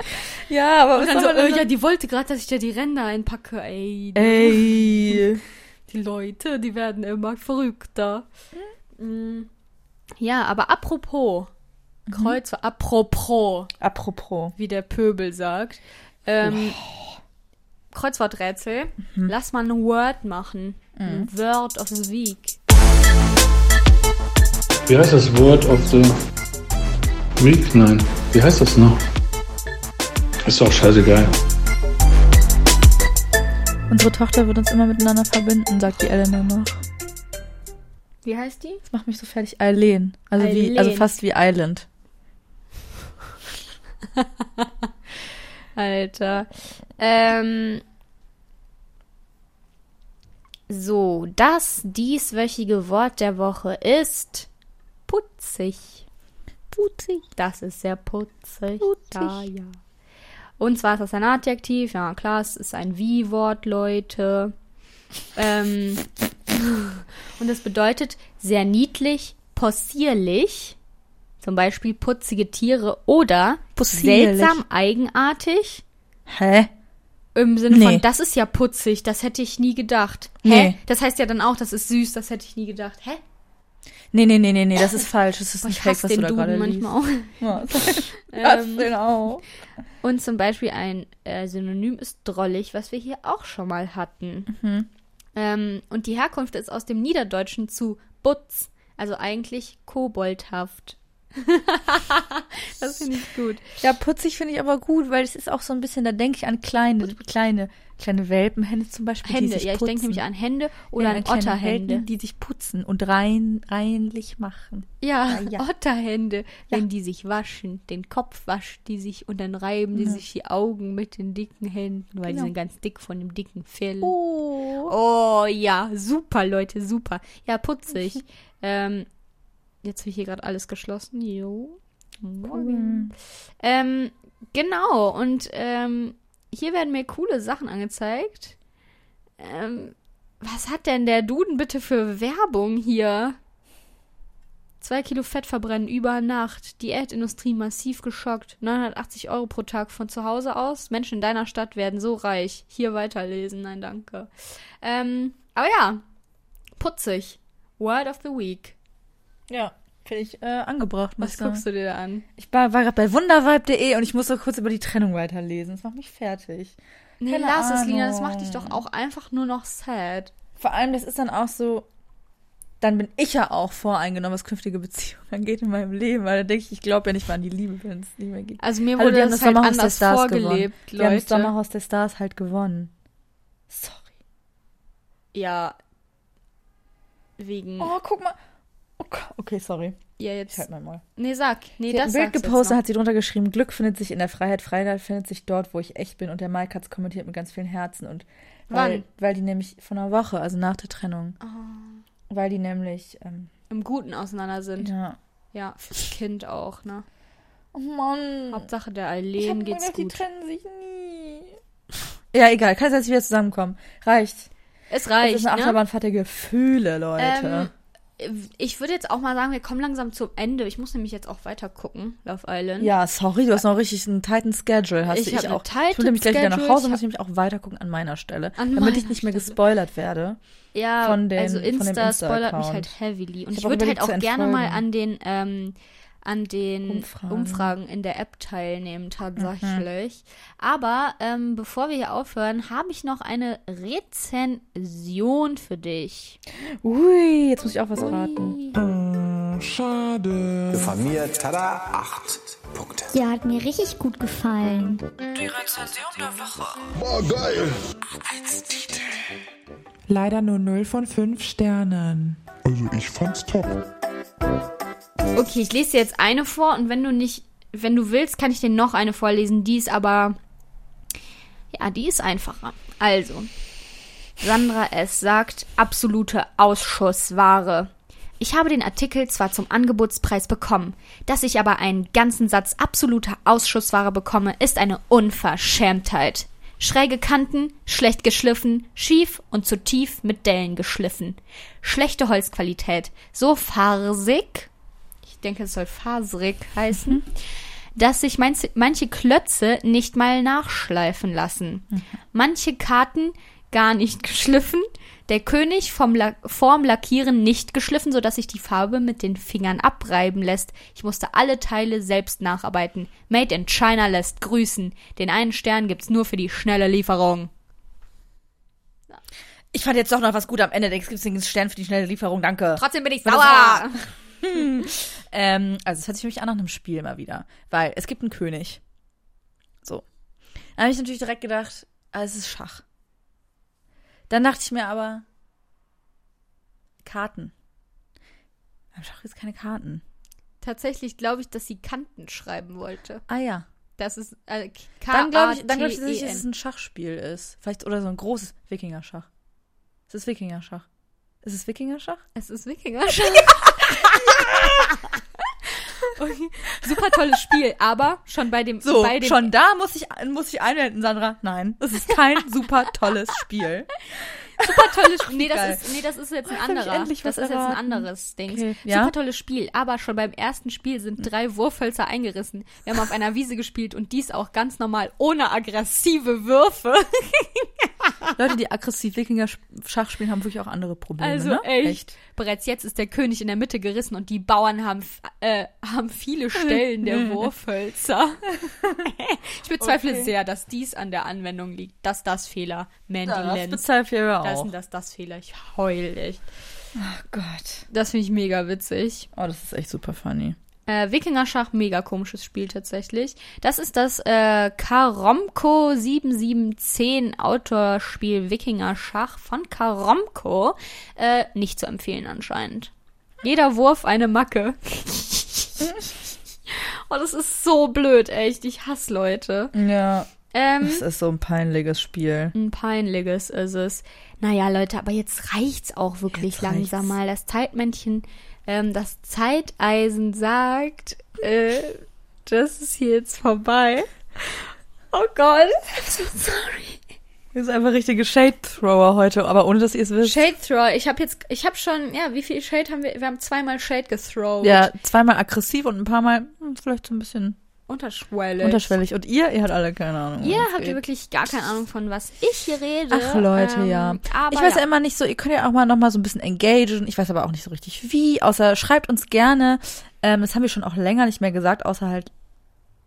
ja, aber Und was dann so, äh, denn ja, die wollte gerade, dass ich dir die Ränder einpacke, ey. dann- Ey. Die Leute, die werden immer verrückter. Mm. Ja, aber apropos, Kreuz, apropos, Apropos. wie der Pöbel sagt, ähm, Kreuzworträtsel, lass mal ein Word machen. Ein Word of the Week. Wie heißt das Word of the Week? Nein. Wie heißt das noch? Ist doch scheißegal. Unsere Tochter wird uns immer miteinander verbinden, sagt die Elena noch. Wie heißt die? Das macht mich so fertig. Eileen. Also wie, also Eileen. fast wie Island. Alter. Ähm, so, das dieswöchige Wort der Woche ist putzig. Putzig. Das ist sehr putzig. Putzig. Ja, ja. Und zwar ist das ein Adjektiv. Ja, klar, es ist ein Wie-Wort, Leute. Ähm, und es bedeutet sehr niedlich, possierlich. Zum Beispiel putzige Tiere oder Possierlich. seltsam eigenartig. Hä? Im Sinne Nee. von, das ist ja putzig, das hätte ich nie gedacht. Hä? Nee. Das heißt ja dann auch, das ist süß, das hätte ich nie gedacht. Hä? Nee, nee, nee, nee, nee, das ist falsch. Das ist Boah, ein Fake, was du da gerade manchmal liest. auch. Ja, das Ähm, auch. Und zum Beispiel ein äh, Synonym ist drollig, was wir hier auch schon mal hatten. Mhm. Ähm, und die Herkunft ist aus dem Niederdeutschen zu Butz, also eigentlich koboldhaft. Das finde ich gut. Ja, putzig finde ich aber gut, weil es ist auch so ein bisschen, da denke ich an kleine, kleine, kleine Welpenhände zum Beispiel. die Hände, ja, ich denke nämlich an Hände oder Ja, an Otterhände. Welpen, die sich putzen und rein, reinlich machen. Ja, Ja, ja. Otterhände, wenn die sich waschen, den Kopf waschen die sich und dann reiben die sich die Augen mit den dicken Händen, weil Genau. die sind ganz dick von dem dicken Fell. Oh. Oh ja, super, Leute, super. Ja, putzig. ähm, jetzt habe ich hier gerade alles geschlossen. Jo. Morgen. Ähm, genau, und ähm, hier werden mir coole Sachen angezeigt. Ähm, was hat denn der Duden bitte für Werbung hier? Zwei Kilo Fett verbrennen über Nacht. Diätindustrie massiv geschockt. 980 Euro pro Tag von zu Hause aus. Menschen in deiner Stadt werden so reich. Hier weiterlesen. Nein, danke. Ähm, aber ja. Putzig. Word of the Week. Ja, finde ich äh, angebracht. Was sagen. guckst du dir da an? Ich war, war gerade bei wundervibe.de und ich muss noch kurz über die Trennung weiterlesen. Das macht mich fertig. Nee, Keine lass es, Lina. Das Ahnung. macht dich doch auch einfach nur noch sad. Vor allem, das ist dann auch so, dann bin ich ja auch voreingenommen, was künftige Beziehungen angeht in meinem Leben, weil da denke ich, ich glaube ja nicht mehr an die Liebe, wenn es nicht mehr gibt. Also mir wurde haben das das halt Sommerhaus der anders Stars vorgelebt, gewonnen. Die haben das Leute. Sommerhaus der Stars halt gewonnen. Sorry. Ja. Wegen. Oh, guck mal. Oh, okay, sorry. ja, Ich jetzt. halt mal mal. Nee, sag. Nee, Sie hat das ein Bild gepostet, hat sie drunter geschrieben, Glück findet sich in der Freiheit, Freiheit findet sich dort, wo ich echt bin. Und der Mike hat es kommentiert mit ganz vielen Herzen. Und weil, Wann? weil die nämlich von einer Woche, also nach der Trennung, weil die nämlich, ähm, Im Guten auseinander sind. Ja. ja. fürs Kind auch, ne? Oh Mann. Hauptsache der Ich Eileen geht's gedacht, die gut. trennen sich nie. Ja, egal. Kann jetzt wieder zusammenkommen. Reicht. Es reicht, ist eine ne? Achterbahnfahrt der Gefühle, Leute. Ähm, ich würde jetzt auch mal sagen, wir kommen langsam zum Ende. Ich muss nämlich jetzt auch weiter gucken, Love Island. ja, sorry, du hast noch richtig einen tighten Schedule. Hast Ich du hab einen auch. tighten ich will nämlich gleich wieder nach. Hause, Ich muss ich nämlich auch weiter gucken an meiner Stelle. An damit ich meiner nicht mehr Stelle. gespoilert werde. Ja, von den- also von dem Insta spoilert mich halt heavily. Und Ich ich, hab würde halt auch gerne mal an den, ähm, an den Umfragen. Umfragen. in der App teilnehmen, tatsächlich. Mhm. Aber ähm, bevor wir hier aufhören, habe ich noch eine Rezension für dich. Ui, jetzt muss ich auch was raten. Oh, schade. Von mir, tada, acht Punkte. Ja, hat mir richtig gut gefallen. Leider nur 0 von 5 Sternen. Also ich fand's top. Okay, ich lese dir jetzt eine vor und wenn du nicht, wenn du willst, kann ich dir noch eine vorlesen. Die ist aber, ja, die ist einfacher. Also, Sandra S. sagt, absolute Ausschussware. Ich habe den Artikel zwar zum Angebotspreis bekommen, dass ich aber einen ganzen Satz absoluter Ausschussware bekomme, ist eine Unverschämtheit. Schräge Kanten, schlecht geschliffen, schief und zu tief mit Dellen geschliffen. Schlechte Holzqualität, so farsig, denke, es soll faserig heißen, dass sich manche, manche Klötze nicht mal nachschleifen lassen. Manche Karten gar nicht geschliffen, der König vom La vorm Lackieren nicht geschliffen, sodass sich die Farbe mit den Fingern abreiben lässt. Ich musste alle Teile selbst nacharbeiten. Made in China lässt grüßen. Den einen Stern gibt's nur für die schnelle Lieferung. Ich fand jetzt doch noch was gut am Ende. Es gibt einen Stern für die schnelle Lieferung. Danke. Trotzdem bin ich sauer. Ähm, also es hört sich für mich an nach einem Spiel mal wieder. Weil es gibt einen König. So. Dann habe ich natürlich direkt gedacht, ah, es ist Schach. Dann dachte ich mir aber, Karten. Beim Schach gibt es keine Karten. Tatsächlich glaube ich, dass sie Kanten schreiben wollte. Ah ja. Das ist äh, Dann glaube ich, dann glaub ich, dass es ein Schachspiel ist. Vielleicht oder so ein großes Wikingerschach. Es ist Wikingerschach. Ist es Wikingerschach? Es ist Wikinger. okay. Super tolles Spiel, aber schon bei dem, So, bei dem schon da muss ich, muss ich einwenden, Sandra. Nein, es ist kein super tolles Spiel. super tolles Spiel. Nee, das ist, nee, das ist jetzt ein anderer. Das ist jetzt ein anderes Ding. Okay, ja? Super tolles Spiel, aber schon beim ersten Spiel sind drei Wurfhölzer eingerissen. Wir haben auf einer Wiese gespielt und dies auch ganz normal ohne aggressive Würfe. Leute, die aggressiv Wikinger-Schach spielen, haben wirklich auch andere Probleme. Also ne? echt. Bereits jetzt ist der König in der Mitte gerissen und die Bauern haben, äh, haben viele Stellen der Wurfhölzer. ich bezweifle Okay. sehr, dass dies an der Anwendung liegt. Dass das Fehler. Mandy Ja, das Lenz. bezweifle ich aber Das auch. und das, das Fehler. Ich heul echt. Oh Gott. Das finde ich mega witzig. Oh, das ist echt super funny. Äh, Wikinger-Schach, mega komisches Spiel tatsächlich. Das ist das äh, Karomko 7710 Outdoor-Spiel Wikinger-Schach von Karomko. Äh, nicht zu empfehlen anscheinend. Jeder Wurf eine Macke. oh, das ist so blöd, echt. Ich hasse Leute. Ja. Ähm, Das ist so ein peinliches Spiel. ein peinliches ist es. Naja, Leute, aber jetzt reicht's auch wirklich Jetzt langsam reicht's. mal. Das Zeitmännchen, ähm, das Zeiteisen sagt, äh, das ist hier jetzt vorbei. Oh Gott. Sorry. Das ist einfach richtige Shade-Thrower heute, aber ohne dass ihr es wisst. Shade Throw. Ich habe jetzt, ich habe schon, ja, wie viel Shade haben wir? Wir haben zweimal Shade gethrowt. Ja, zweimal aggressiv und ein paar Mal hm, vielleicht so ein bisschen Unterschwellig. unterschwellig. Und ihr, ihr habt alle keine Ahnung. Ihr habt ja geht. wirklich gar keine Ahnung, von was ich hier rede. Ach Leute, Ähm, ja. Ich weiß ja. ja immer nicht so, ihr könnt ja auch mal noch mal so ein bisschen engagen. Ich weiß aber auch nicht so richtig wie, außer schreibt uns gerne. Ähm, das haben wir schon auch länger nicht mehr gesagt, außer halt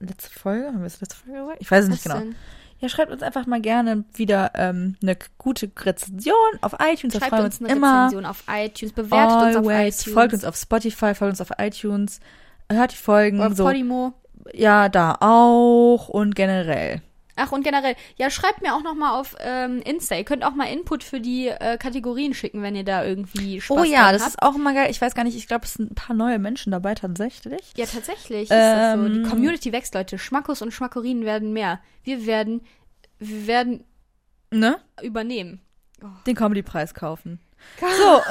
letzte Folge. Haben wir es letzte Folge gesagt? Ich weiß es nicht genau. denn? Ja, schreibt uns einfach mal gerne wieder ähm, eine gute Rezension auf iTunes. Schreibt uns uns eine immer. Rezension auf iTunes, bewertet uns auf Always. iTunes. Folgt uns auf Spotify, folgt uns auf iTunes. Hört die Folgen Oder so. Podimo. Ja, da auch und generell. Ach, und generell, ja, schreibt mir auch noch mal auf ähm, Insta. Ihr könnt auch mal Input für die äh, Kategorien schicken, wenn ihr da irgendwie Spaß oh ja, das habt. ist auch immer geil. Ich weiß gar nicht, ich glaube, es sind ein paar neue Menschen dabei tatsächlich. Ja, tatsächlich das so. Die Ähm. Community wächst, Leute. Schmackos und Schmackorinen werden mehr. Wir werden, wir werden Ne? übernehmen. Den Comedy-Preis kaufen. So,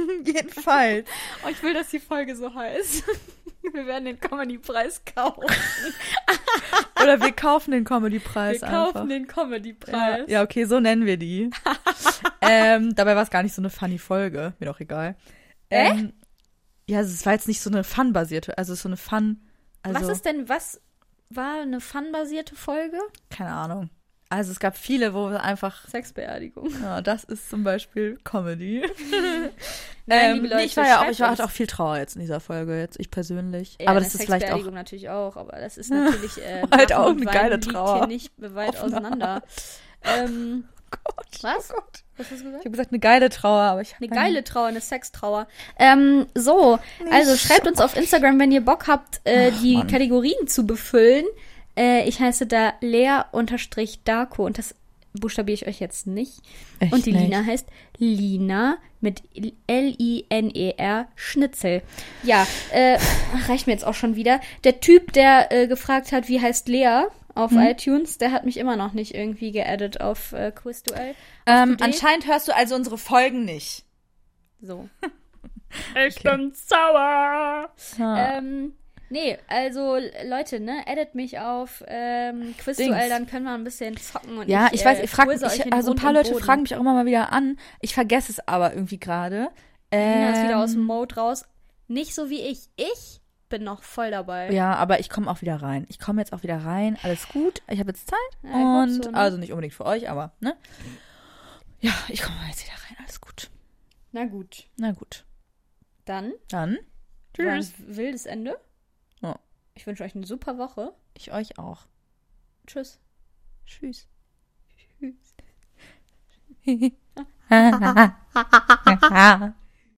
jedenfalls. Oh, ich will, dass die Folge so heißt. Wir werden den Comedy-Preis kaufen. Oder wir kaufen den Comedy-Preis Wir einfach. kaufen den Comedy-Preis. Ja, okay, so nennen wir die. ähm, dabei war es gar nicht so eine funny Folge. Mir doch egal. Ähm, ja, es war jetzt nicht so eine Fun-basierte, also so eine Fun. Also, was ist denn, was war eine fun-basierte Folge? Keine Ahnung. Also es gab viele, wo einfach. Sexbeerdigung. Ja, das ist zum Beispiel Comedy. Nein, ähm, Leute, nee, ich war ja auch, ich war hatte auch viel Trauer jetzt in dieser Folge, jetzt ich persönlich. Ja, aber das ist vielleicht auch. Natürlich auch, aber das ist natürlich äh, Halt auch eine geile Trauer. hier nicht weit auseinander. ähm, Gott, was? Oh Gott. Was hast du gesagt? Ich habe gesagt, eine geile Trauer, aber ich Eine geile Trauer, eine Sextrauer. Ähm, so, also schreibt uns auf Instagram, wenn ihr Bock habt, äh, die Mann. Kategorien zu befüllen. Äh, ich heiße da Lea-Darko und das buchstabiere ich euch jetzt nicht. Echt und die nicht. Lina heißt Lina mit L-I-N-E-R E Schnitzel. Ja, äh, reicht mir jetzt auch schon wieder. Der Typ, der äh, gefragt hat, wie heißt Lea auf Hm? iTunes, der hat mich immer noch nicht irgendwie geaddet auf äh, Quizduell. Ähm, anscheinend hörst du also unsere Folgen nicht. So. Ich bin sauer. Ähm, nee, also Leute, ne, edit mich auf ähm, Quizduell, dann können wir ein bisschen zocken und Ja, ich, weiß, äh, ich frag, quizze euch ich, in also ein paar Leute fragen mich auch immer mal wieder an. Ich vergesse es aber irgendwie gerade. Nina ist wieder aus dem Ähm, Mode raus. Nicht so wie ich. Ich bin noch voll dabei. Ja, aber ich komme auch wieder rein. Ich komme jetzt auch wieder rein. Alles gut. Ich habe jetzt Zeit. Ja, ich und so, ne? also nicht unbedingt für euch, aber ne? Ja, ich komme jetzt wieder rein. Alles gut. Na gut, Na gut. dann Dann tschüss. wildes Ende. Ich wünsche euch eine super Woche. Ich euch auch. Tschüss. Tschüss. Tschüss.